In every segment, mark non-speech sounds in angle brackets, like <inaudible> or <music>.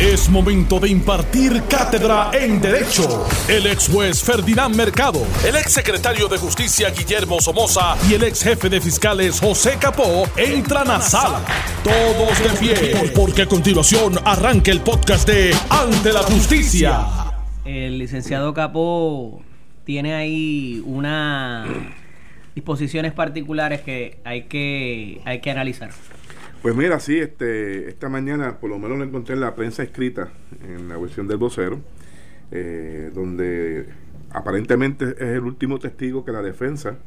Es momento de impartir cátedra en Derecho. El ex juez Ferdinand Mercado, el ex secretario de Justicia Guillermo Somoza y el ex jefe de fiscales José Capó entran a sala. Todos de pie, porque a continuación arranca el podcast de Ante la Justicia. El licenciado Capó tiene ahí unas disposiciones particulares que hay que, hay que analizar. Pues mira, sí, este, esta mañana por lo menos lo encontré en la prensa escrita, en la versión del vocero, eh, donde aparentemente es el último testigo que la defensa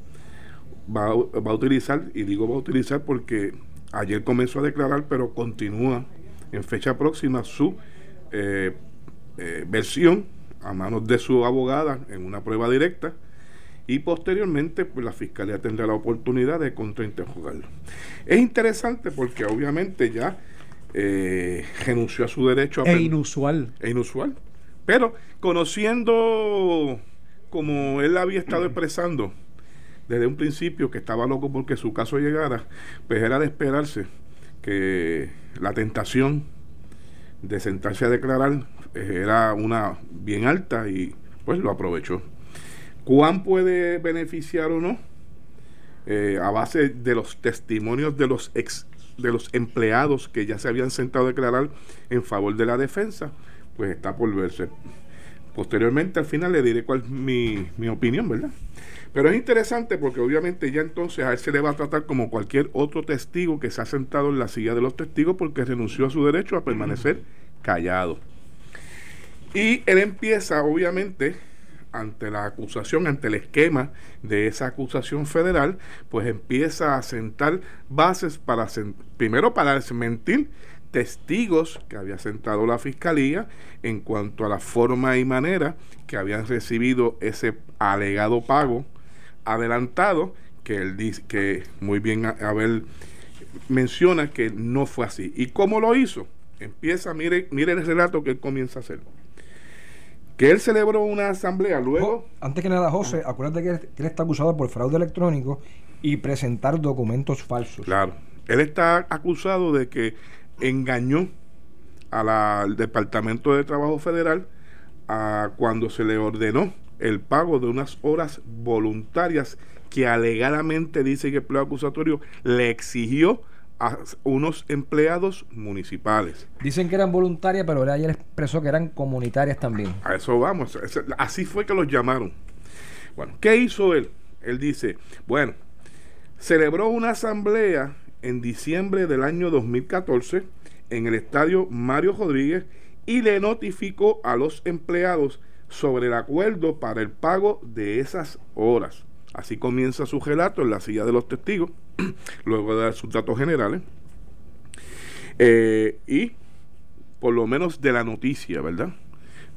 va, va, a utilizar, y digo va a utilizar porque ayer comenzó a declarar, pero continúa en fecha próxima su eh, eh, versión a manos de su abogada en una prueba directa y posteriormente pues la fiscalía tendrá la oportunidad de contrainterrogarlo. Es interesante porque obviamente ya eh, renunció a su derecho a... E inusual. E inusual. Pero conociendo como él había estado <clears throat> expresando desde un principio que estaba loco porque su caso llegara, pues era de esperarse que la tentación de sentarse a declarar eh, era una bien alta y pues lo aprovechó. ¿Cuán puede beneficiar o no? Eh, a base de los testimonios de los ex, de los empleados que ya se habían sentado a declarar en favor de la defensa, pues está por verse. Posteriormente, al final, le diré cuál es mi, mi opinión, ¿verdad? Pero es interesante porque obviamente ya entonces a él se le va a tratar como cualquier otro testigo que se ha sentado en la silla de los testigos porque renunció a su derecho a permanecer callado. Y él empieza, obviamente, ante la acusación, ante el esquema de esa acusación federal, pues empieza a sentar bases para, primero para desmentir testigos que había sentado la fiscalía en cuanto a la forma y manera que habían recibido ese alegado pago adelantado que él dice que muy bien Abel menciona que no fue así. ¿Y cómo lo hizo? Empieza, mire, mire el relato que él comienza a hacer que él celebró una asamblea luego. antes que nada, José, acuérdate que él, está acusado por fraude electrónico y presentar documentos falsos. Claro. Él está acusado de que engañó al Departamento de Trabajo Federal a cuando se le ordenó el pago de unas horas voluntarias que alegadamente dice que el pleno acusatorio le exigió a unos empleados municipales. Dicen que eran voluntarias, pero él ayer expresó que eran comunitarias también. A eso vamos. Así fue que los llamaron. Bueno, ¿qué hizo él? Él dice, bueno, celebró una asamblea en diciembre del año 2014 en el estadio Mario Rodríguez y le notificó a los empleados sobre el acuerdo para el pago de esas horas. Así comienza su relato en la silla de los testigos, <clears throat> luego de dar sus datos generales. Eh, y por lo menos de la noticia, ¿verdad?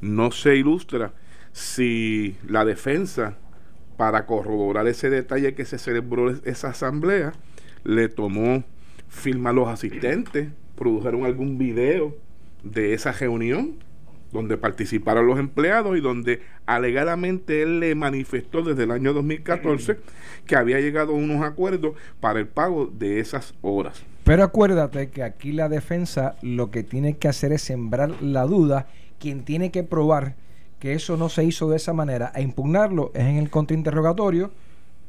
No se ilustra si la defensa, para corroborar ese detalle que se celebró esa asamblea, le tomó firma a los asistentes, produjeron algún video de esa reunión donde participaron los empleados y donde alegadamente él le manifestó desde el año 2014 que había llegado a unos acuerdos para el pago de esas horas. Pero acuérdate que aquí la defensa lo que tiene que hacer es sembrar la duda. Quien tiene que probar que eso no se hizo de esa manera a impugnarlo es en el contrainterrogatorio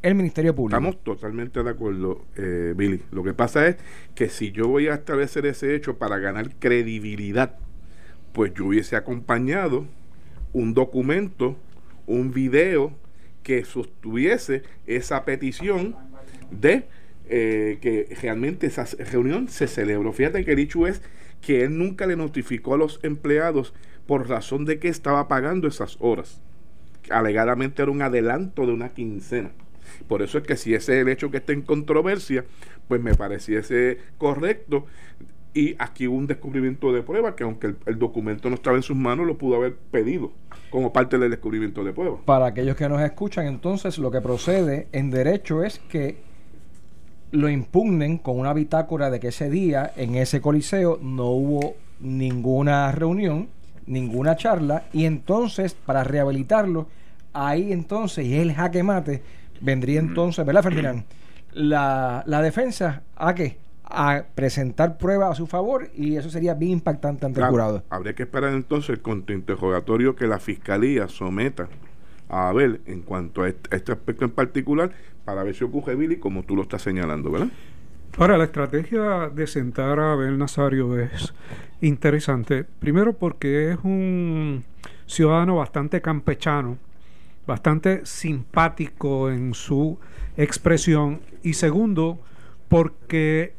el Ministerio Público. Estamos totalmente de acuerdo, eh, Billy. Lo que pasa es que si yo voy a establecer ese hecho para ganar credibilidad pues yo hubiese acompañado un documento, un video que sostuviese esa petición de eh, que realmente esa reunión se celebró. Fíjate que el hecho es que él nunca le notificó a los empleados por razón de que estaba pagando esas horas. Alegadamente era un adelanto de una quincena. Por eso es que si ese es el hecho que está en controversia, pues me pareciese correcto y aquí hubo un descubrimiento de prueba que aunque el, documento no estaba en sus manos, lo pudo haber pedido como parte del descubrimiento de prueba. Para aquellos que nos escuchan, entonces lo que procede en derecho es que lo impugnen con una bitácora de que ese día en ese coliseo no hubo ninguna reunión, ninguna charla, y entonces para rehabilitarlo, ahí entonces, y el jaque mate, vendría entonces, ¿verdad, Ferdinand? <clears throat> La, la defensa a qué? A presentar pruebas a su favor y eso sería bien impactante ante el jurado. Habría que esperar entonces el contrainterrogatorio que la fiscalía someta a Abel en cuanto a este, este aspecto en particular para ver si ocurre Billy como tú lo estás señalando, ¿verdad? Ahora, la estrategia de sentar a Abel Nazario es interesante. Primero porque es un ciudadano bastante campechano, bastante simpático en su expresión. Y segundo, porque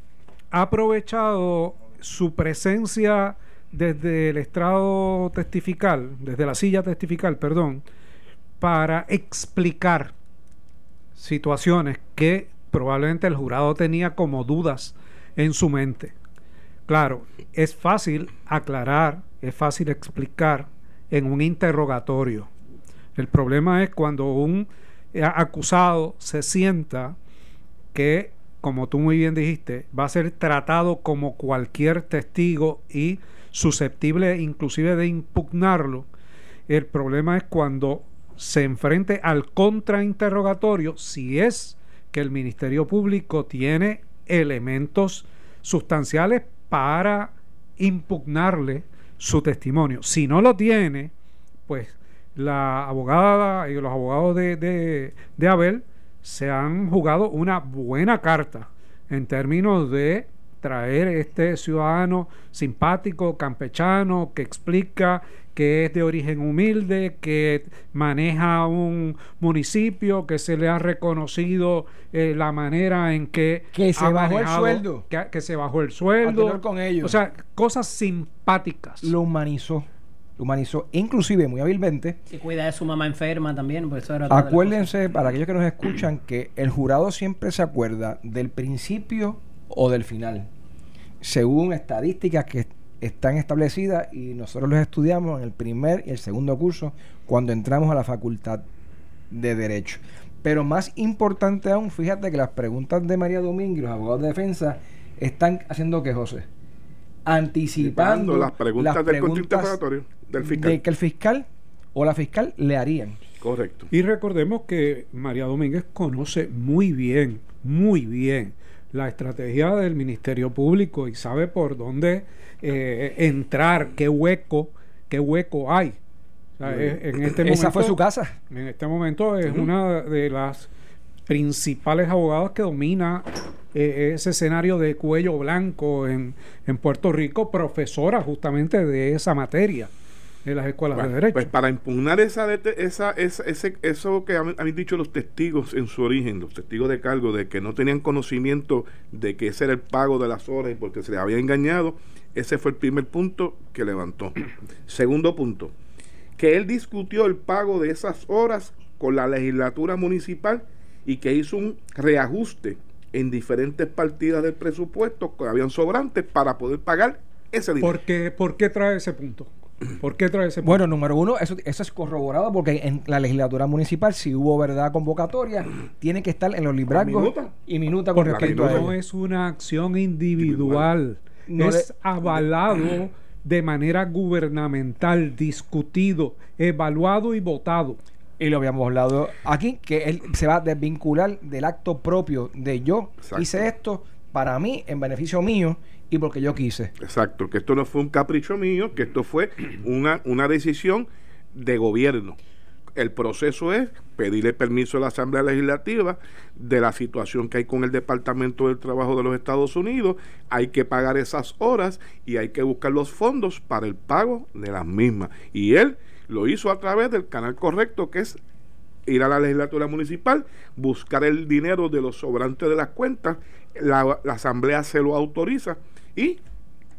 ha aprovechado su presencia desde el estrado testifical, desde la silla testifical, perdón, para explicar situaciones que probablemente el jurado tenía como dudas en su mente. Claro, es fácil aclarar, es fácil explicar en un interrogatorio. El problema es cuando un acusado se sienta que, como tú muy bien dijiste, va a ser tratado como cualquier testigo y susceptible inclusive de impugnarlo. El problema es cuando se enfrente al contrainterrogatorio si es que el Ministerio Público tiene elementos sustanciales para impugnarle su testimonio. Si no lo tiene, pues la abogada y los abogados de, de, de Abel se han jugado una buena carta en términos de traer este ciudadano simpático, campechano, que explica que es de origen humilde, que maneja un municipio, que se le ha reconocido eh, la manera en que... Que se bajó el sueldo. Que, se bajó el sueldo. Con ellos. O sea, cosas simpáticas. Lo humanizó. Lo humanizó, inclusive muy hábilmente. Y cuida de su mamá enferma también, pues eso era Acuérdense, para aquellos que nos escuchan, que el jurado siempre se acuerda del principio o del final según estadísticas que están establecidas y nosotros los estudiamos en el primer y el segundo curso cuando entramos a la facultad de Derecho. Pero más importante aún, fíjate que las preguntas de María Domingo y los abogados de defensa están haciendo que José anticipando las preguntas, del del fiscal. de que el fiscal o la fiscal le harían. Correcto. Y recordemos que María Domínguez conoce muy bien, muy bien la estrategia del Ministerio Público y sabe por dónde eh, entrar, qué hueco, qué hueco hay. en este Esa fue su casa. En este momento es una de las principales abogadas que domina eh, ese escenario de cuello blanco en, en Puerto Rico, profesora justamente de esa materia en las escuelas de derecho. Pues para impugnar esa, esa, esa ese, eso que han, dicho los testigos en su origen, los testigos de cargo, de que no tenían conocimiento de que ese era el pago de las horas y porque se les había engañado, ese fue el primer punto que levantó. <clears throat> Segundo punto, que él discutió el pago de esas horas con la legislatura municipal y que hizo un reajuste en diferentes partidas del presupuesto que habían sobrantes para poder pagar ese dinero. ¿Por qué, ¿Por qué trae ese punto? ¿Por qué trae ese punto? Bueno, número uno, eso, eso es corroborado porque en la legislatura municipal, si hubo verdad convocatoria, tiene que estar en los libracos y minuta con respecto a No es una acción individual, es avalado de manera gubernamental, discutido, evaluado y votado. Y lo habíamos hablado aquí, que él se va a desvincular del acto propio de yo hice esto para mí, en beneficio mío, y porque yo quise. Exacto, que esto no fue un capricho mío, que esto fue una, una decisión de gobierno. El proceso es pedirle permiso a la Asamblea Legislativa de la situación que hay con el Departamento del Trabajo de los Estados Unidos. Hay que pagar esas horas y hay que buscar los fondos para el pago de las mismas. Y él lo hizo a través del canal correcto que es ir a la legislatura municipal, buscar el dinero de los sobrantes de las cuentas, la, la asamblea se lo autoriza y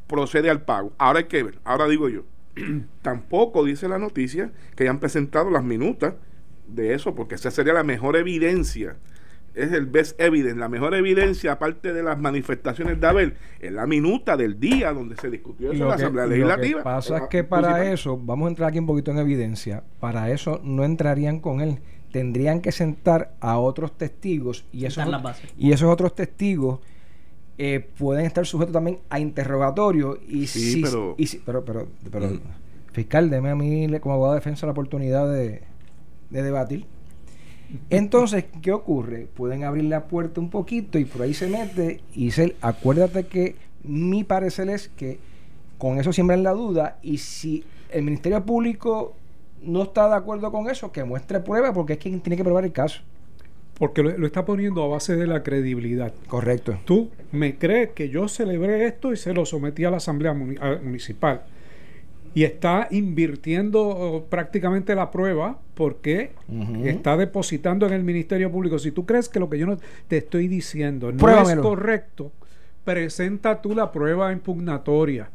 procede al pago. Ahora hay que ver, ahora digo yo, <clears throat> tampoco dice la noticia que hayan presentado las minutas de eso, porque esa sería la mejor evidencia. Es el best evidence, la mejor evidencia, aparte de las manifestaciones de Abel, es la minuta del día donde se discutió eso en la Asamblea Legislativa. Lo que pasa es que para eso, vamos a entrar aquí un poquito en evidencia, para eso no entrarían con él, tendrían que sentar a otros testigos y esos, y esos otros testigos eh, pueden estar sujetos también a interrogatorio y sí, pero... Y pero, pero, fiscal, deme a mí como abogado de defensa la oportunidad de, debatir. Entonces, ¿qué ocurre? Pueden abrir la puerta un poquito y por ahí se mete y dice, acuérdate que mi parecer es que con eso siembran la duda y si el Ministerio Público no está de acuerdo con eso, que muestre prueba porque es quien tiene que probar el caso. Porque lo, lo, está poniendo a base de la credibilidad. Correcto. Tú me crees que yo celebré esto y se lo sometí a la Asamblea Municipal. Y está invirtiendo oh, prácticamente la prueba porque está depositando en el Ministerio Público. Si tú crees que lo que yo no te estoy diciendo no es correcto, presenta tú la prueba impugnatoria.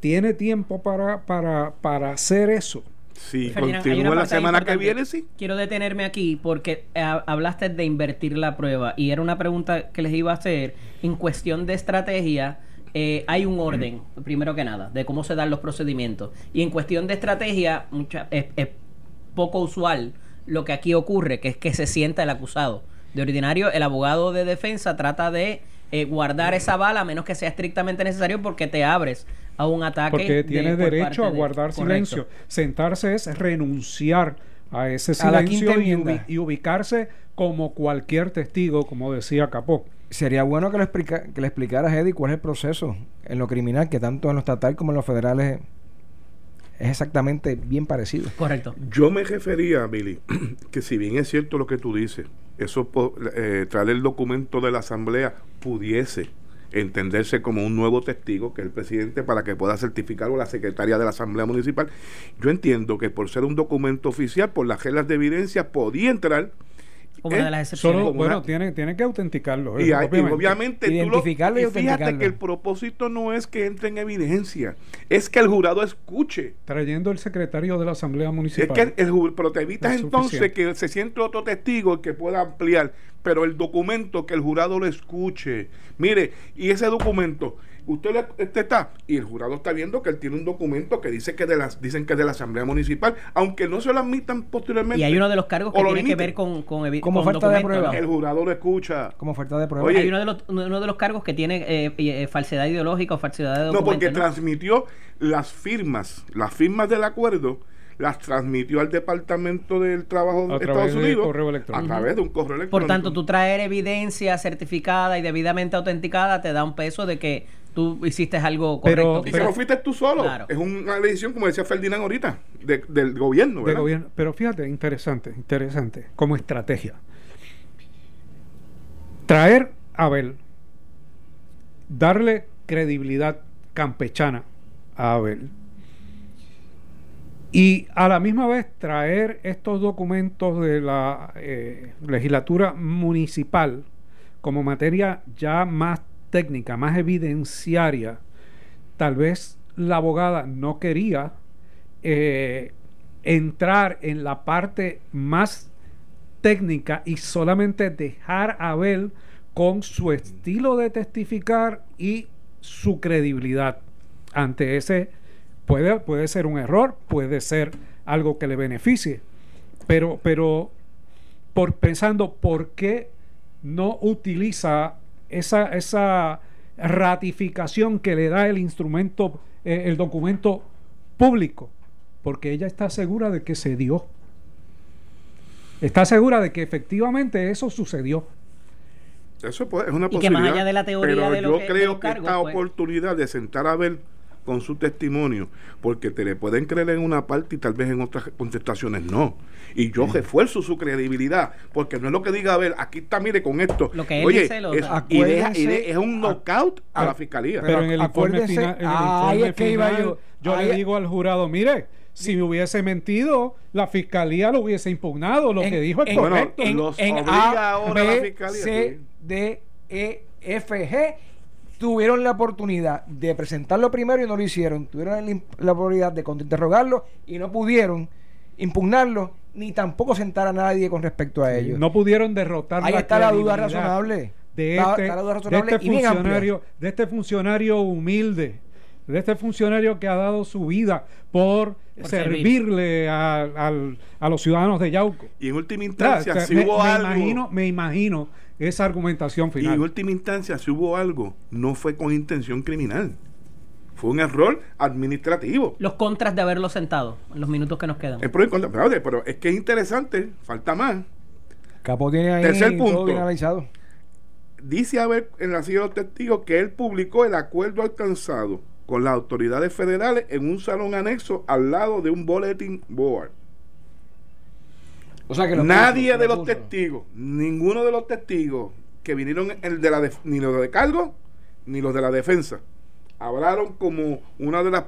Tiene tiempo para, para, para hacer eso. Si continúa la semana que viene, sí. Quiero detenerme aquí porque eh, hablaste de invertir la prueba y era una pregunta que les iba a hacer. En cuestión de estrategia, eh, hay un orden, primero que nada, de cómo se dan los procedimientos. Y en cuestión de estrategia, mucha, es, poco usual lo que aquí ocurre, que es que se sienta el acusado. De ordinario, el abogado de defensa trata de eh, guardar esa bala a menos que sea estrictamente necesario porque te abres a un ataque. Porque tiene derecho a guardar silencio. Sentarse es renunciar a ese silencio y, ubicarse como cualquier testigo, como decía Capó. Sería bueno que le, explica, que le explicaras, Eddie, cuál es el proceso en lo criminal, que tanto en lo estatal como en lo federales es exactamente bien parecido. Correcto. Yo me refería, Billy, <clears throat> que si bien es cierto lo que tú dices, eso eh, traer el documento de la asamblea pudiese entenderse como un nuevo testigo, que el presidente, para que pueda certificar o la secretaria de la Asamblea Municipal. Yo entiendo que por ser un documento oficial, por las reglas de evidencia, podía entrar como de las excepciones. bueno, tiene, tiene que autenticarlo. Y, obviamente, Identificarlo y, fíjate que el propósito no es que entre en evidencia, es que el jurado escuche. Trayendo el secretario de la Asamblea Municipal. Es que el, pero te evitas entonces que se siente otro testigo que pueda ampliar, pero el documento que el jurado lo escuche. Mire, y ese documento usted, le, este está y el jurado está viendo que él tiene un documento que dice que de las dicen que es de la asamblea municipal aunque no se lo admitan posteriormente y hay uno de los cargos que tiene que ver con con, como oferta de prueba. el jurado lo escucha. Como oferta de prueba. Oye, hay uno de los uno de los cargos que tiene eh, eh, falsedad ideológica o falsedad de documento no porque transmitió las firmas las firmas del acuerdo las transmitió al Departamento del Trabajo de Estados Unidos a través de un correo electrónico. Por tanto, tú traer evidencia certificada y debidamente autenticada te da un peso de que tú hiciste algo correcto. Pero, pero fuiste tú solo. Es una decisión, como decía Ferdinand ahorita, del gobierno. gobierno. Pero fíjate, interesante, interesante, como estrategia. Traer a Abel, darle credibilidad campechana a Abel y a la misma vez traer estos documentos de la eh, legislatura municipal como materia ya más técnica, más evidenciaria, tal vez la abogada no quería eh, entrar en la parte más técnica y solamente dejar a Abel con su estilo de testificar y su credibilidad. Ante ese puede, puede ser un error puede ser algo que le beneficie pero pero por pensando por qué no utiliza esa, esa ratificación que le da el instrumento, eh, el documento público, porque ella está segura de que se dio. Está segura de que efectivamente eso sucedió. Eso es una posibilidad. Y que más allá de la teoría de lo yo creo que esta pues. oportunidad de sentar a ver con su testimonio, porque te le pueden creer en una parte y tal vez en otras contestaciones no. Y yo refuerzo su credibilidad, porque no es lo que diga, a ver, aquí está, mire, con esto. Lo que él dice, es, es un knockout a, la fiscalía. Pero, en el informe final, yo, yo le digo al jurado, mire, si hubiese mentido, la fiscalía lo hubiese impugnado. Lo que dijo es correcto. En, los en A, ahora B, la fiscalía. C, D, E, F, G tuvieron la oportunidad de presentarlo primero y no lo hicieron. Tuvieron la oportunidad de interrogarlo y no pudieron impugnarlo ni tampoco sentar a nadie con respecto a ello. No pudieron derrotar Ahí está la duda razonable. De este, este funcionario, de este funcionario humilde, de este funcionario que ha dado su vida por, servirle a, los ciudadanos de Yauco. Y en última instancia, si hubo algo. Imagino, me imagino esa argumentación final. Y en última instancia, si hubo algo, no fue con intención criminal. Fue un error administrativo. Los contras de haberlo sentado en los minutos que nos quedan. El pro y contra. Pero, pero es que es interesante, falta más. Capo tiene ahí Tercer todo punto. bien analizado. Dice haber en la silla de los testigos que él publicó el acuerdo alcanzado con las autoridades federales en un salón anexo al lado de un bulletin board. O sea que lo Nadie puso, de lo los testigos, ninguno de los testigos que vinieron, el de la ni los de cargo, ni los de la defensa, hablaron como una de las,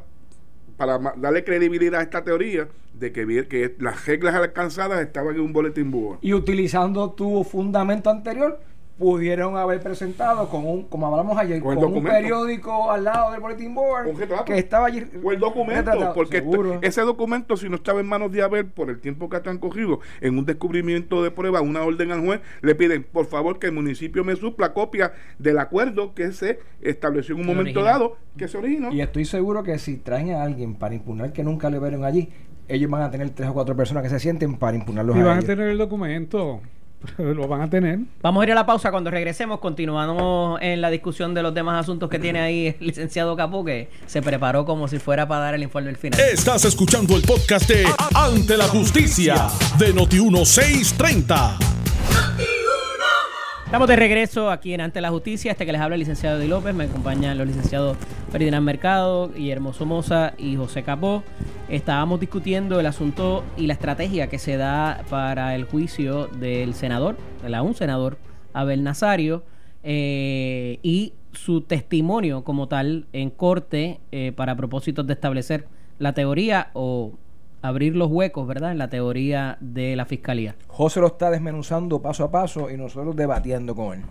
para darle credibilidad a esta teoría de que, que las reglas alcanzadas estaban en un bulletin board. Y utilizando tu fundamento anterior, pudieron haber presentado con un, como hablamos ayer, Con un periódico al lado del bulletin board que estaba allí. O el documento, retratado. porque Seguro. ese documento, si no estaba en manos de Abel por el tiempo que han cogido en un descubrimiento de prueba, una orden al juez, le piden, por favor, que el municipio me supla copia del acuerdo que se estableció en un momento original. dado, que se originó. Y estoy seguro que si traen a alguien para impugnar que nunca le vieron allí, ellos van a tener tres o cuatro personas que se sienten para impugnarlos Y van a tener el documento. <laughs> Lo van a tener. Vamos a ir a la pausa. Cuando regresemos, continuamos en la discusión de los demás asuntos que tiene ahí el licenciado Capó, que se preparó como si fuera para dar el informe al final. Estás escuchando el podcast de Ante la Justicia de Noti1630. Estamos de regreso aquí en Ante la Justicia. Este que les habla el licenciado Di López. Me acompañan los licenciados Ferdinand Mercado, Guillermo Somoza y José Capó. Estábamos discutiendo el asunto y la estrategia que se da para el juicio del senador, del aún senador Abel Nazario, eh, y su testimonio como tal en corte eh, para propósitos de establecer la teoría o abrir los huecos, ¿verdad? En la teoría de la fiscalía. José lo está desmenuzando paso a paso y nosotros debatiendo con él.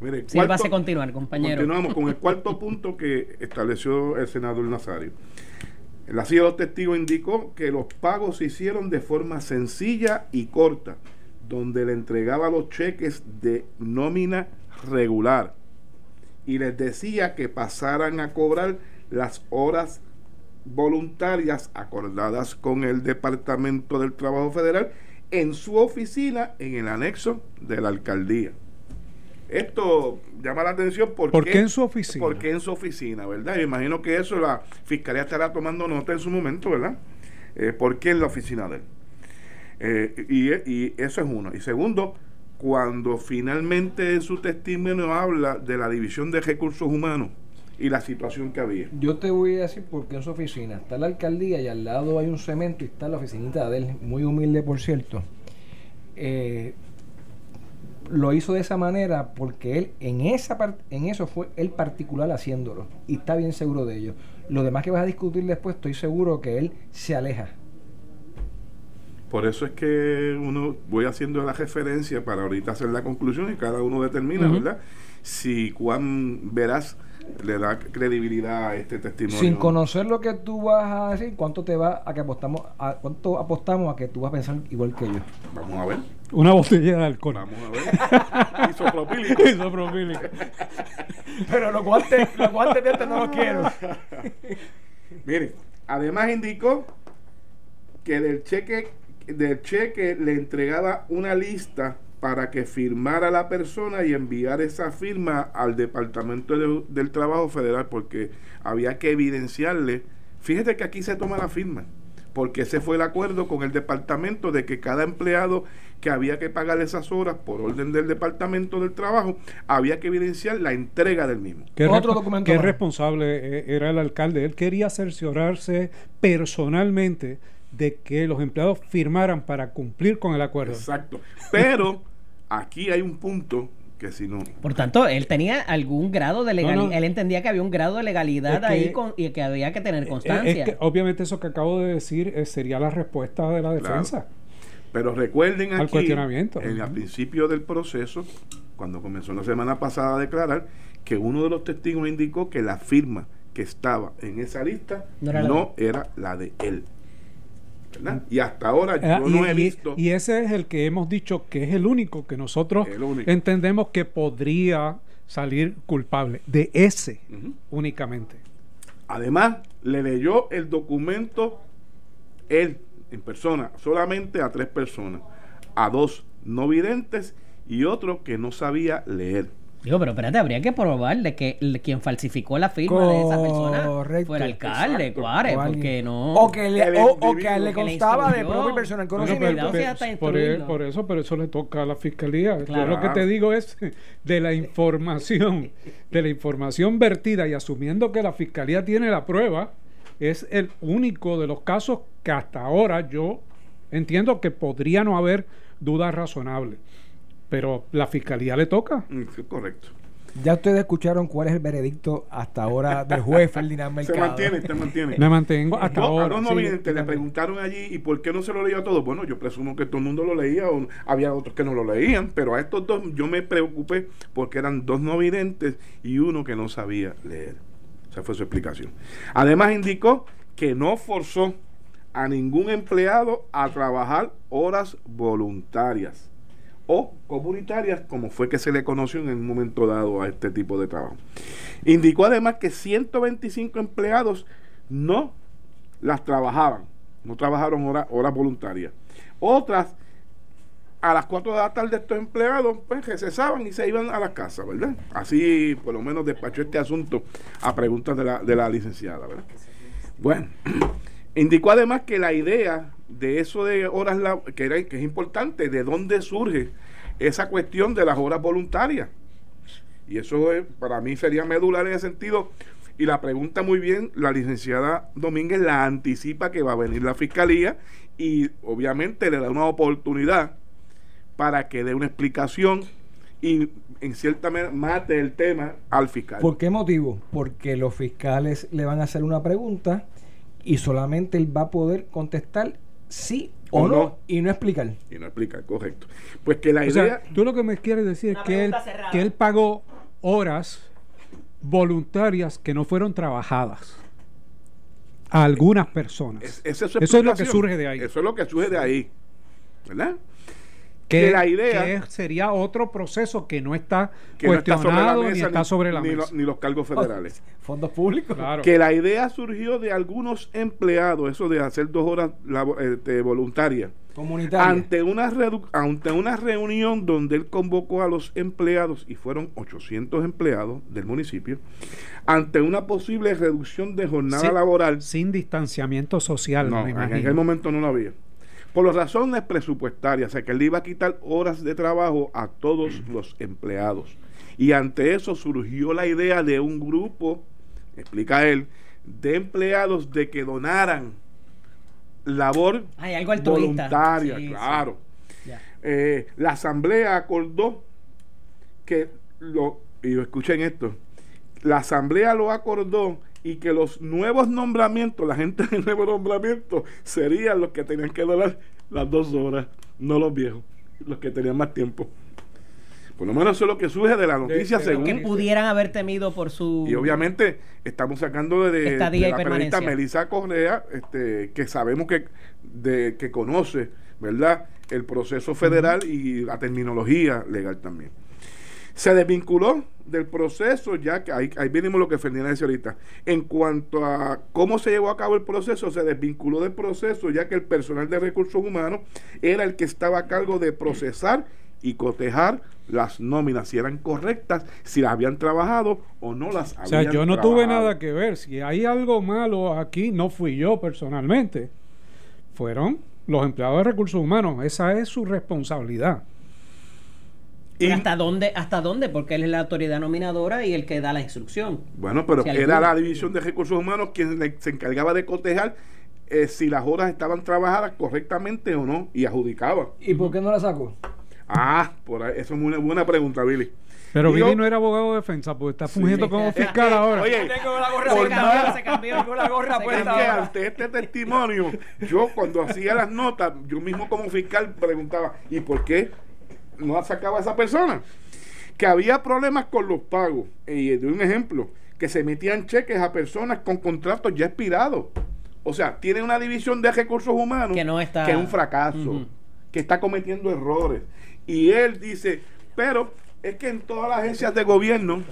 Mire, Sírvase cuarto- continuar, compañero. Continuamos con el cuarto <laughs> punto que estableció el senador Nazario. La silla de los testigos indicó que los pagos se hicieron de forma sencilla y corta, donde le entregaba los cheques de nómina regular y les decía que pasaran a cobrar las horas voluntarias acordadas con el Departamento del Trabajo Federal en su oficina en el anexo de la alcaldía. Esto llama la atención porque ¿Por qué en su oficina? porque en su oficina, ¿verdad? Yo imagino que eso la fiscalía estará tomando nota en su momento, ¿verdad? Eh, ¿Por qué en la oficina de él? Eh, y, y eso es uno. Y segundo, cuando finalmente en su testimonio habla de la división de recursos humanos y la situación que había. Yo te voy a decir por qué en su oficina está la alcaldía y al lado hay un cemento y está la oficinita de él, muy humilde por cierto. Eh, lo hizo de esa manera porque él en esa en eso fue el particular haciéndolo y está bien seguro de ello. Lo demás que vas a discutir después estoy seguro que él se aleja. Por eso es que uno voy haciendo la referencia para ahorita hacer la conclusión y cada uno determina. ¿verdad? Si cuán verás le da credibilidad a este testimonio. Sin conocer lo que tú vas a decir, cuánto te va a que apostamos a cuánto apostamos a que tú vas a pensar igual que yo. Vamos a ver. Una botella de alcohol. Vamos a ver. <laughs> Isopropílico. Isopropílico. <laughs> Pero los guantes, los guantes de este no los quiero. <laughs> Mire, además indicó que del cheque, del cheque le entregaba una lista para que firmara la persona y enviar esa firma al Departamento de- del Trabajo Federal porque había que evidenciarle. Fíjate que aquí se toma la firma, porque ese fue el acuerdo con el departamento de que cada empleado que había que pagar esas horas por orden del Departamento del Trabajo, había que evidenciar la entrega del mismo. ¿Qué, Otro documento qué responsable eh, era el alcalde? Él quería cerciorarse personalmente de que los empleados firmaran para cumplir con el acuerdo. Exacto. Pero aquí hay un punto que si no... Por tanto, él tenía algún grado de legalidad. No, no. Él entendía que había un grado de legalidad Es que- ahí con- y que había que tener Eh, constancia. es que, obviamente eso que acabo de decir eh, sería la respuesta de la Claro. defensa. Pero recuerden Al aquí, cuestionamiento. en el principio del proceso, cuando comenzó la semana pasada a declarar, que uno de los testigos indicó que la firma que estaba en esa lista No era era, la de- la de él. ¿Verdad? Y hasta ahora Ah, yo y, no he visto... y ese es el que hemos dicho que es el único que nosotros único. entendemos que podría salir culpable de ese únicamente. Además, le leyó el documento él en persona, solamente a tres personas, a dos no videntes y otro que no sabía leer. Digo, pero espérate, habría que probar de que el- quien falsificó la firma de esa persona fue el alcalde, alguien- porque no. O que le, o, o que le que le constaba de y personal conocimiento. por, e- por eso, pero eso le toca a la fiscalía. Yo lo que te digo es <laughs> de la información, de la información vertida y asumiendo que la fiscalía tiene la prueba, es el único de los casos que hasta ahora yo entiendo que podría no haber dudas razonables. Pero la fiscalía le toca. Mm, sí, correcto. Ya ustedes escucharon cuál es el veredicto hasta ahora del juez Ferdinand Se Mercado. mantiene, se mantiene. Me mantengo hasta No, a ahora. los sí. novidentes le preguntaron allí y por qué no se lo leía todo. Bueno, yo presumo que todo el mundo lo leía o había otros que no lo leían, pero a estos dos yo me preocupé porque eran dos no videntes y uno que no sabía leer. Esa fue su explicación. Además indicó que no forzó a ningún empleado a trabajar horas voluntarias o comunitarias, como fue que se le conoció en un momento dado a este tipo de trabajo. Indicó además que 125 empleados no las trabajaban, no trabajaron horas, horas voluntarias. Otras, a las 4 de la tarde estos empleados pues recesaban y se iban a la casa, ¿verdad? Así por lo menos despachó este asunto a preguntas de la, de la licenciada, ¿verdad? Bueno, <clears throat> indicó además que la idea de eso de horas, que, era, que es importante, de dónde surge esa cuestión de las horas voluntarias. Y eso es, para mí sería medular en ese sentido. Y la pregunta muy bien, la licenciada Domínguez la anticipa que va a venir la fiscalía y obviamente le da una oportunidad para que dé una explicación y en cierta manera mate el tema al fiscal. ¿Por qué motivo? Porque los fiscales le van a hacer una pregunta y solamente él va a poder contestar sí o, O no, no. y no explicar. Y no explica, correcto. Pues que la O idea... sea, tú lo que me quieres decir es que él, cerrada. que él pagó horas voluntarias que no fueron trabajadas a algunas personas. es- es Eso es lo que surge de ahí. Eso es lo que surge de ahí. ¿Verdad? Que, la idea- que sería otro proceso que no está Que no está sobre la cuestionado mesa ni está sobre la ni lo- mesa. ni los cargos federales. Fondos públicos. Claro. Que la idea surgió de algunos empleados, eso de hacer dos horas este, voluntarias, Comunitaria. ante una, redu- ante una reunión donde él convocó a los empleados, y fueron 800 empleados del municipio, ante una posible reducción de jornada laboral. Sin distanciamiento social, No, me en aquel momento no lo había. Por las razones presupuestarias, o sea que él iba a quitar horas de trabajo a todos los empleados. Y ante eso surgió la idea de un grupo, explica él, de empleados de que donaran labor algo voluntaria, Sí, claro. Eh, la asamblea acordó que lo y escuchen esto la asamblea lo acordó y que los nuevos nombramientos la gente de nuevo nombramiento serían los que tenían que donar las dos horas no los viejos los que tenían más tiempo por lo menos eso es lo que surge de la noticia de- según Que pudieran haber temido por su. y obviamente estamos sacando de, la periodista. Melissa Correa, este, que sabemos que, de, que conoce, ¿verdad?, el proceso federal y la terminología legal también. Se desvinculó del proceso, ya que ahí, ahí venimos lo que Ferdinand decía ahorita. En cuanto a cómo se llevó a cabo el proceso, se desvinculó del proceso, ya que el personal de recursos humanos era el que estaba a cargo de procesar y cotejar las nóminas, si eran correctas, si las habían trabajado o no las O sea, habían yo no tuve nada que ver. Si hay algo malo aquí, no fui yo personalmente. Fueron los empleados de recursos humanos. Esa es su responsabilidad. Y- ¿Hasta dónde? ¿Hasta dónde? Porque él es la autoridad nominadora y el que da la instrucción. Bueno, pero Si era alguna- la división de recursos humanos quien le- se encargaba de cotejar eh, si las horas estaban trabajadas correctamente o no y adjudicaba. ¿Y por qué no la sacó? Ah, por ahí, eso es una buena pregunta, Billy. Pero Digo- Billy no era abogado de defensa, porque está fungiendo Sí. como <laughs> fiscal ahora. Oye, tengo la gorra Se por cambió, nada. se cambió. Tengo la gorra puesta Es que ante este testimonio, yo cuando hacía las notas, yo mismo como fiscal preguntaba, ¿y por qué no sacaba esa persona? Que había problemas con los pagos. Y de un ejemplo, que se metían cheques a personas con contratos ya expirados. O sea, tiene una división de recursos humanos Que no está- que es un fracaso, que está cometiendo errores. Y él dice, pero es que en todas las agencias de gobierno,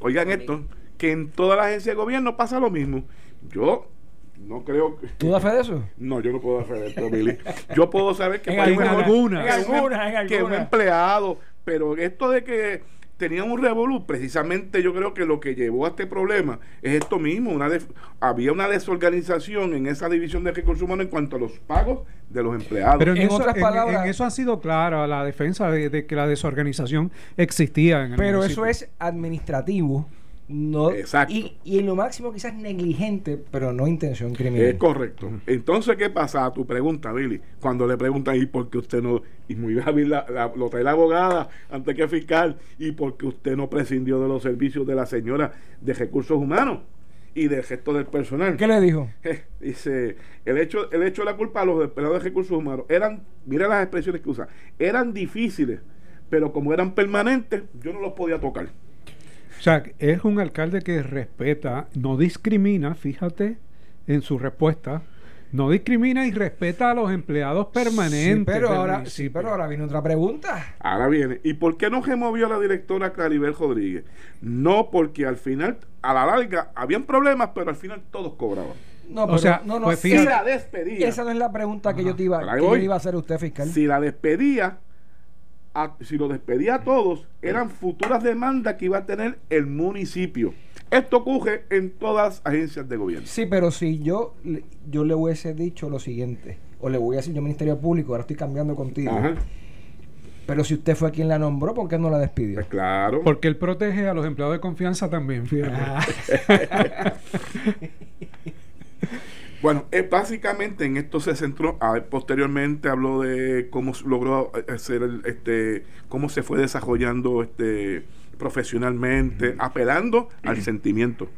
oigan esto, que en todas las agencias de gobierno pasa lo mismo. Yo no creo que... ¿Tú das fe de eso? <laughs> No, yo no puedo hacer esto, Billy. Yo puedo saber que En algunas. que En en que un algunas. empleado, pero esto de que tenían un revolú. Precisamente yo creo que lo que llevó a este problema es esto mismo. Una había una desorganización en esa división de recursos humanos en cuanto a los pagos de los empleados. Pero en, eso, otras palabras, eso ha sido clara la defensa de, que la desorganización existía en el Pero eso es administrativo no, Exacto. Y, y, en lo máximo quizás negligente, pero no intención criminal. Es correcto. Entonces, ¿qué pasa a tu pregunta, Billy? Cuando le preguntan, ¿y por qué usted no? Y muy bien, la, lo trae la abogada antes que fiscal, ¿y por qué usted no prescindió de los servicios de la señora de recursos humanos? y del gesto del personal. ¿Qué le dijo? <laughs> dice, el hecho, el hecho de la culpa a los empleados de recursos humanos eran, mira las expresiones que usa, eran difíciles, pero como eran permanentes, yo no los podía tocar. O sea, es un alcalde que respeta, no discrimina, fíjate en su respuesta, no discrimina y respeta a los empleados permanentes. pero, ahora, sí, pero ahora viene otra pregunta. Ahora viene, ¿y por qué no removió a la directora Claribel Rodríguez? No porque al final, a la larga, habían problemas, pero al final todos cobraban. No, o sea, no, no, pues si la despedía. Esa no es la pregunta que yo te iba, que yo iba a hacer usted, fiscal. Si la despedía, si lo despedía a todos, eran futuras demandas que iba a tener el municipio. Esto ocurre en todas las agencias de gobierno. Sí, pero si yo, yo le hubiese dicho lo siguiente, o le voy a decir yo Ministerio Público, ahora estoy cambiando contigo. Pero si usted fue quien la nombró, ¿por qué no la despidió? Pues claro. Porque él protege a los empleados de confianza también, fíjate. Ah. <laughs> <laughs> Bueno, eh, básicamente en esto se centró, posteriormente habló de cómo logró hacer el, este, cómo se fue desarrollando este profesionalmente, apelando al sentimiento.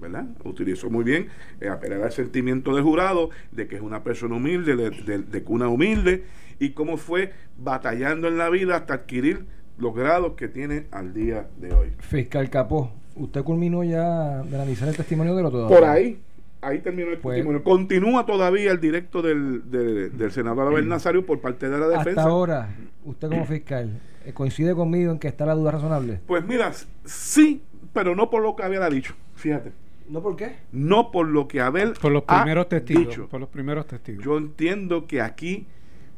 ¿verdad? Utilizó muy bien eh, apelar al sentimiento del jurado, de que es una persona humilde, de, de, cuna humilde, y cómo fue batallando en la vida hasta adquirir los grados que tiene al día de hoy. Fiscal Capó, ¿usted culminó ya de analizar el testimonio del otro? Por ahí, ahí terminó el pues, testimonio. Continúa todavía el directo del, del senador Abel Nazario por parte de la defensa. Hasta ahora, usted como fiscal, eh, ¿coincide conmigo en que está la duda razonable? Pues mira, sí, pero no por lo que Abel ha dicho. Fíjate. ¿No por qué? No por lo que Abel por los primeros testigos, Por los primeros testigos. Yo entiendo que aquí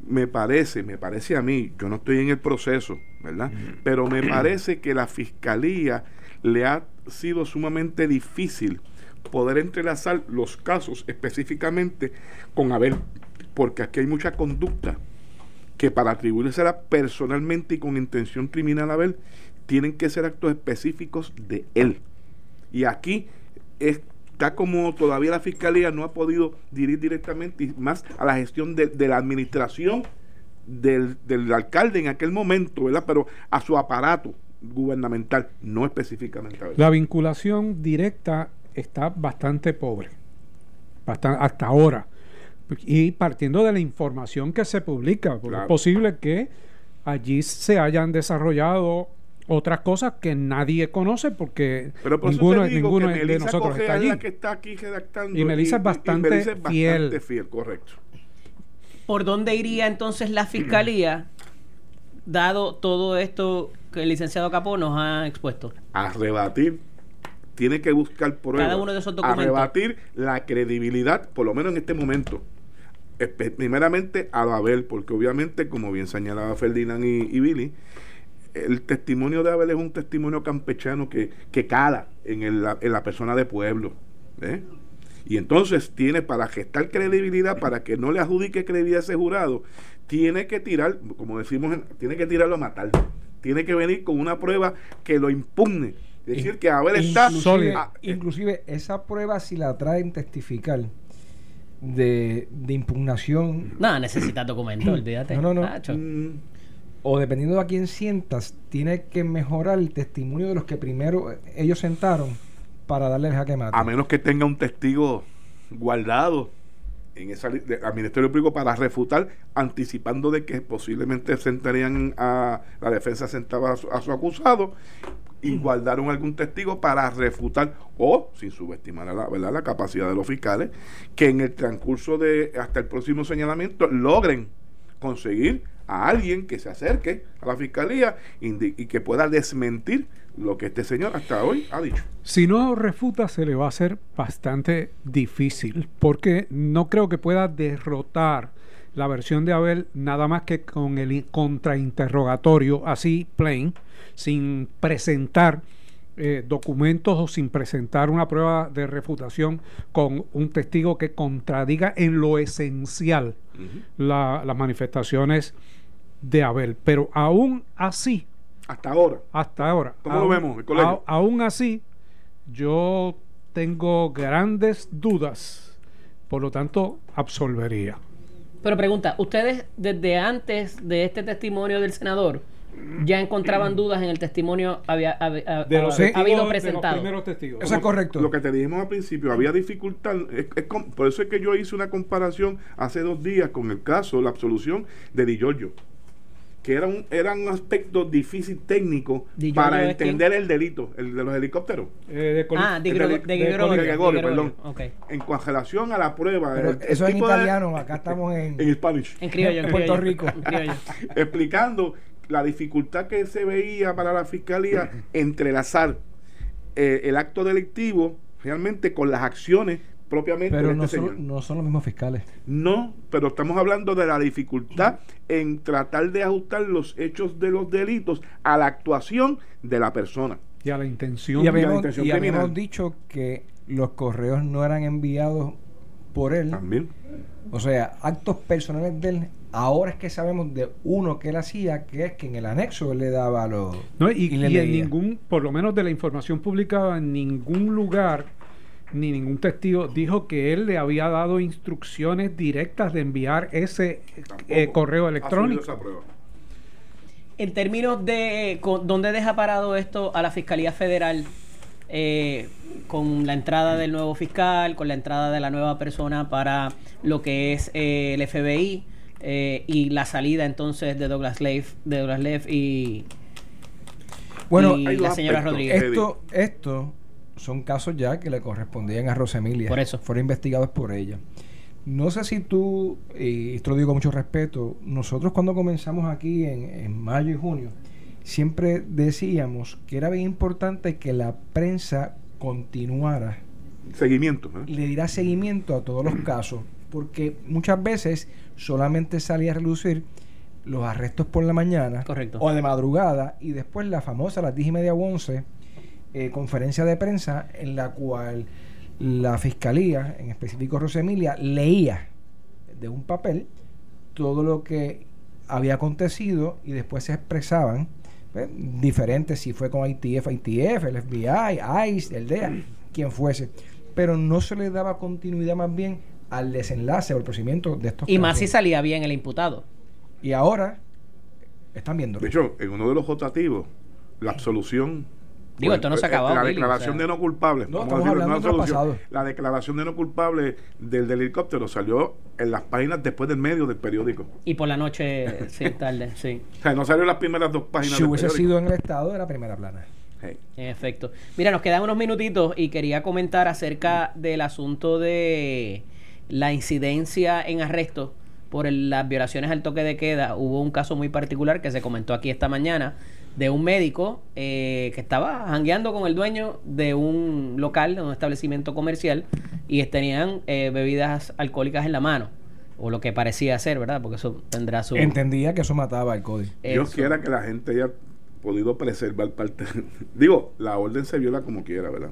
me parece, me parece a mí, yo no estoy en el proceso, ¿verdad? Pero me parece que la fiscalía le ha sido sumamente difícil poder entrelazar los casos específicamente con Abel, porque aquí hay mucha conducta que para atribuírsela personalmente y con intención criminal a Abel, tienen que ser actos específicos de él. Y aquí está como todavía la fiscalía no ha podido dirigir directamente más a la gestión de, la administración del, del, alcalde en aquel momento, ¿verdad? Pero a su aparato gubernamental, no específicamente a La vinculación directa está bastante pobre, hasta ahora. Y partiendo de la información que se publica, es posible que allí se hayan desarrollado otras cosas que nadie conoce porque ninguno, de nosotros está allí. y Melissa es bastante, fiel. fiel. Correcto. ¿Por dónde iría entonces la fiscalía, dado todo esto que el licenciado Capó nos ha expuesto? A rebatir tiene que buscar pruebas Cada uno de esos documentos. a rebatir la credibilidad, por lo menos en este momento. Primeramente a Abel, porque obviamente, como bien señalaba Ferdinand y, Billy, el testimonio de Abel es un testimonio campechano que, que cala en, el, en la persona de pueblo. ¿eh? Y entonces tiene para gestar credibilidad, para que no le adjudique credibilidad a ese jurado, tiene que tirar, como decimos, tiene que tirarlo a matar. Tiene que venir con una prueba que lo impugne decir que Abel está sólido. inclusive esa prueba si la traen testificar de, impugnación. No, necesita documento, <clears throat> olvídate. No, no, no. Mm. o dependiendo de a quién sientas, tiene que mejorar el testimonio de los que primero ellos sentaron para darle el jaque mate. A menos que tenga un testigo guardado en esa al Ministerio Público para refutar, anticipando de que posiblemente sentarían a la defensa sentaba a su acusado y guardaron algún testigo para refutar o sin subestimar la, ¿verdad? la capacidad de los fiscales que en el transcurso de hasta el próximo señalamiento logren conseguir a alguien que se acerque a la fiscalía y que pueda desmentir lo que este señor hasta hoy ha dicho. Si no refuta, se le va a hacer bastante difícil, porque no creo que pueda derrotar la versión de Abel nada más que con el contrainterrogatorio, así plain, sin presentar eh, documentos o sin presentar una prueba de refutación con un testigo que contradiga en lo esencial las manifestaciones de Abel. Pero aún así, hasta ahora, hasta ahora, ¿cómo lo vemos? aún así, yo tengo grandes dudas, por lo tanto, absolvería. Pero pregunta, ¿ustedes desde antes de este testimonio del senador ya encontraban dudas en el testimonio había, habido presentado? Eso es correcto. Lo que te dijimos al principio, había dificultad. por eso es que yo hice una comparación hace dos días con el caso, la absolución de Di Giorgio que era un, era un aspecto difícil técnico para entender el delito, el de los helicópteros. Eh, de ah, de, Gregorio, perdón. En relación a la prueba. eso es en italiano, acá estamos en, <laughs> en Spanish. En criollo, en, Puerto Rico. <laughs> Explicando la dificultad que se veía para la fiscalía <laughs> entrelazar eh, el acto delictivo realmente con las acciones propiamente pero este no, son, no son los mismos fiscales. No, pero estamos hablando de la dificultad en tratar de ajustar los hechos de los delitos a la actuación de la persona. Y a la intención. Y habíamos, dicho que los correos no eran enviados por él. También. O sea, actos personales de él. Ahora es que sabemos de uno que él hacía, que es que en el anexo él le daba los. No, y, y en ningún, por lo menos de la información publicada, en ningún lugar ni ningún testigo dijo que él le había dado instrucciones directas de enviar ese eh, correo electrónico. En términos de dónde deja parado esto a la Fiscalía Federal eh, con la entrada del nuevo fiscal, con la entrada de la nueva persona para lo que es eh, el FBI y la salida entonces de Douglas Leaf, de Douglas Leaf y, bueno, la señora Rodríguez. Esto, esto son casos ya que le correspondían a Rosemilia. Por eso. Fueron investigados por ella. No sé si tú, y esto lo digo con mucho respeto, nosotros cuando comenzamos aquí en, mayo y junio, siempre decíamos que era bien importante que la prensa continuara. Seguimiento. ¿eh? Le dirá seguimiento a todos los casos, porque muchas veces solamente salía a relucir los arrestos por la mañana Correcto. o de madrugada y después la famosa a las 10 y media o 11 eh, conferencia de prensa en la cual la fiscalía, en específico Rosemilia, leía de un papel todo lo que había acontecido y después se expresaban pues, diferentes, si fue con ITF, ITF, el FBI, ICE, el DEA, quien fuese, pero no se le daba continuidad más bien al desenlace o el procedimiento de estos Y más si salía bien el imputado. Y ahora están viendo. De hecho, en uno de los votativos, la absolución Digo, esto no se ha acabado. La declaración de no culpable. No, estamos hablando La declaración de no culpable del, helicóptero salió en las páginas después del medio del periódico. Y por la noche, sí, <laughs> tarde, sí. O sea, no salió en las primeras dos páginas. Si hubiese sido en el estado, de la primera plana. En efecto. Mira, nos quedan unos minutitos y quería comentar acerca del asunto de la incidencia en arresto por las violaciones al toque de queda. Hubo un caso muy particular que se comentó aquí esta mañana de un médico eh, que estaba jangueando con el dueño de un local, de un establecimiento comercial, y tenían eh, bebidas alcohólicas en la mano. O lo que parecía ser, ¿verdad? Porque eso tendrá su... Entendía que eso mataba al código. Dios quiera que la gente haya podido preservar parte... <laughs> Digo, la orden se viola como quiera, ¿verdad?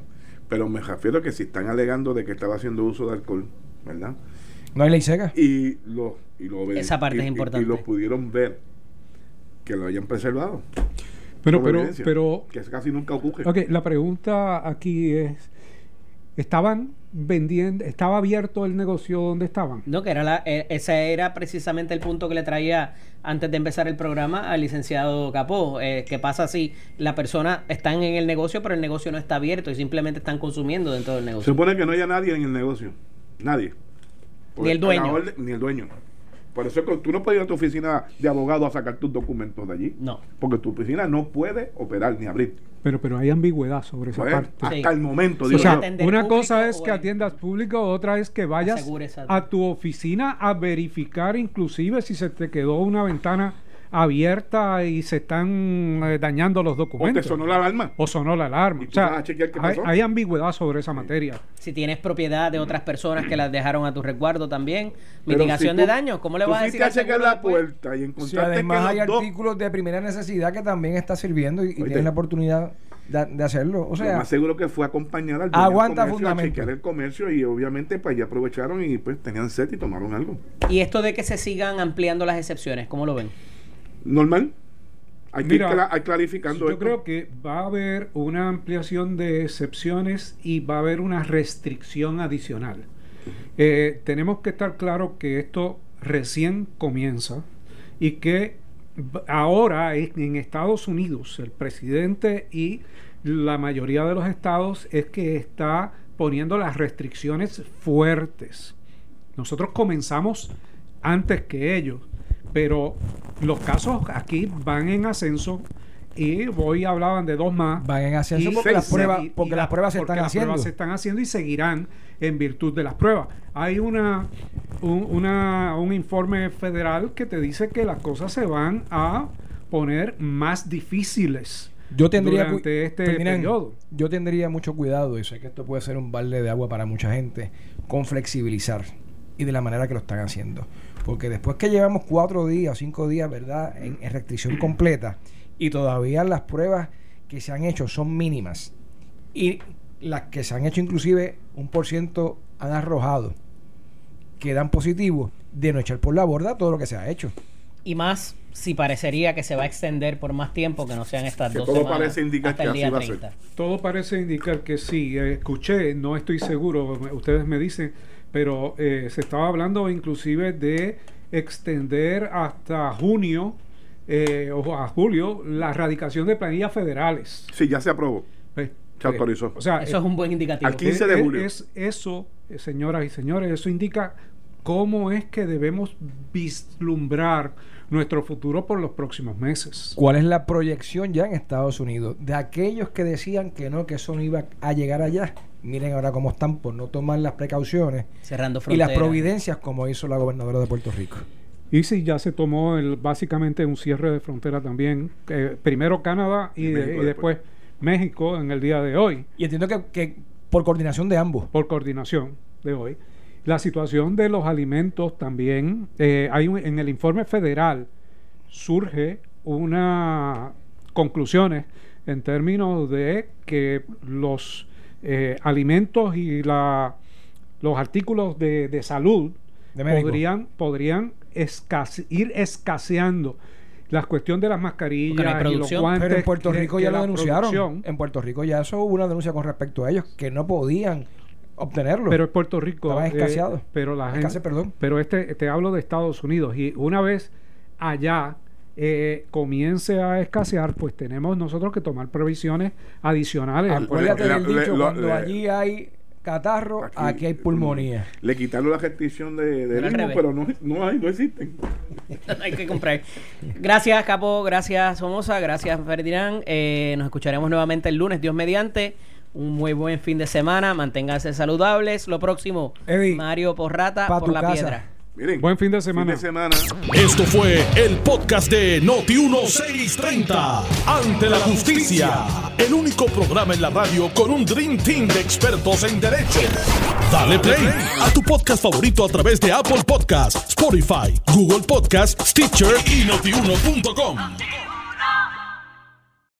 Pero me refiero a que si están alegando de que estaba haciendo uso de alcohol, ¿verdad? No hay ley seca. Y lo, y lo Esa parte es importante. Y, lo pudieron ver, que lo hayan preservado. Pero, pero, pero. Que casi nunca ocurre. Ok, la pregunta aquí es: ¿estaban vendiendo, estaba abierto el negocio donde estaban? No, que era la, eh, ese era precisamente el punto que le traía antes de empezar el programa al licenciado Capó. Eh, ¿Qué pasa si la persona está en el negocio, pero el negocio no está abierto y simplemente están consumiendo dentro del negocio? Se supone que no haya nadie en el negocio. Nadie. ni el dueño. ni el dueño. Por eso es que tú no puedes ir a tu oficina de abogado a sacar tus documentos de allí. No. Porque tu oficina no puede operar ni abrir. Pero, pero hay ambigüedad sobre esa pues, parte. Hasta el momento. o sea, una cosa es que atiendas público, otra es que vayas a tu oficina a verificar inclusive si se te quedó una ventana abierta y se están eh, dañando los O te documentos. sonó la alarma. O sonó la alarma. Y O sea, vas a chequear qué hay, pasó. hay ambigüedad sobre esa materia. Si tienes propiedad de otras personas que las dejaron a tu resguardo también, Pero mitigación si de daños, ¿cómo le vas a decir al chequear seguro la después? puerta y Si encontraste además que hay artículos de primera necesidad que también está sirviendo y, y la oportunidad de, de hacerlo. O Lo sea, más seguro que fue acompañar al Aguanta comercio a chequear el comercio y obviamente pues ya aprovecharon y pues tenían set y tomaron algo. Y esto de que se sigan ampliando las excepciones, ¿cómo lo ven? Normal. Hay que Mira, ir cla- hay clarificando Yo esto. creo que va a haber una ampliación de excepciones y va a haber una restricción adicional. Eh, tenemos que estar claros que esto recién comienza y que ahora en Estados Unidos el presidente y la mayoría de los estados es que está poniendo las restricciones fuertes. Nosotros comenzamos antes que ellos, pero los casos aquí van en ascenso y hoy hablaban de dos más. van en ascenso porque, seis, las pruebas, y- porque la- las pruebas se porque están las haciendo. pruebas se están haciendo y seguirán en virtud de las pruebas. Hay una, un, una- un informe federal que te dice que las cosas se van a poner más difíciles Yo tendría, cu- durante este periodo. yo tendría mucho cuidado, y sé que esto puede ser un balde de agua para mucha gente, con flexibilizar y de la manera que lo están haciendo. Porque después que llevamos cuatro días, cinco días, ¿verdad?, en, en restricción completa, y todavía las pruebas que se han hecho son mínimas, y las que se han hecho inclusive un por ciento han arrojado, que dan positivo, de no echar por la borda todo lo que se ha hecho. Y más si parecería que se va a extender por más tiempo que no sean estas Que dos todo semanas parece indicar hasta que el así día va a ser. 30. Todo parece indicar que sí. Eh, escuché, no estoy seguro, ustedes me dicen, pero eh, se estaba hablando inclusive de extender hasta junio eh, o a julio la erradicación de planillas federales. Sí, ya se aprobó. Eh, Se autorizó. O sea, Eso es un buen indicativo. Al 15 de julio. Es, eso, señoras y señores, eso indica cómo es que debemos vislumbrar nuestro futuro por los próximos meses. ¿Cuál es la proyección ya en Estados Unidos? De aquellos que decían que no, que eso no iba a llegar allá. Miren ahora cómo están por no tomar las precauciones Cerrando y fronteras. las providencias como hizo la gobernadora de Puerto Rico. Y sí, ya se tomó el, básicamente un cierre de frontera también. eh, primero Canadá y, Y de- México y después México en el día de hoy, Y entiendo que, que por coordinación de ambos. por coordinación de hoy. La situación de los alimentos también, eh, hay un- en el informe federal surge una conclusiones en términos de que los eh, alimentos y la, los artículos de, de salud De podrían, podrían escase- ir escaseando. La cuestión de las mascarillas no y los guantes. Pero en Puerto Rico ya lo denunciaron. En Puerto Rico ya eso hubo una denuncia con respecto a ellos, que no podían obtenerlo. Pero en Puerto Rico. Eh, escaseados. pero la Escasez, gente. perdón. Pero este, te hablo de Estados Unidos. Y una vez allá eh, comience a escasear, pues tenemos nosotros que tomar previsiones adicionales. Acuérdate le- lo- cuando le- allí hay catarro, aquí, Aquí- hay pulmonía. Le quitaron la restricción de, de ritmo, pero no, no hay, no existen. <laughs> hay que comprar. Gracias, Capo. Gracias, Somoza. Gracias, Ferdinand. Eh, nos escucharemos nuevamente el lunes, Dios mediante. Un muy buen fin de semana. Manténganse saludables. Lo próximo, Eddie, Mario Porrata por la casa. piedra. Miren, Buen fin de semana. Fin de semana. Esto fue el podcast de Noti1630. Ante la justicia. El único programa en la radio con un Dream Team de expertos en derecho. Dale play a tu podcast favorito a través de Apple Podcasts, Spotify, Google Podcasts, Stitcher y notiuno.com.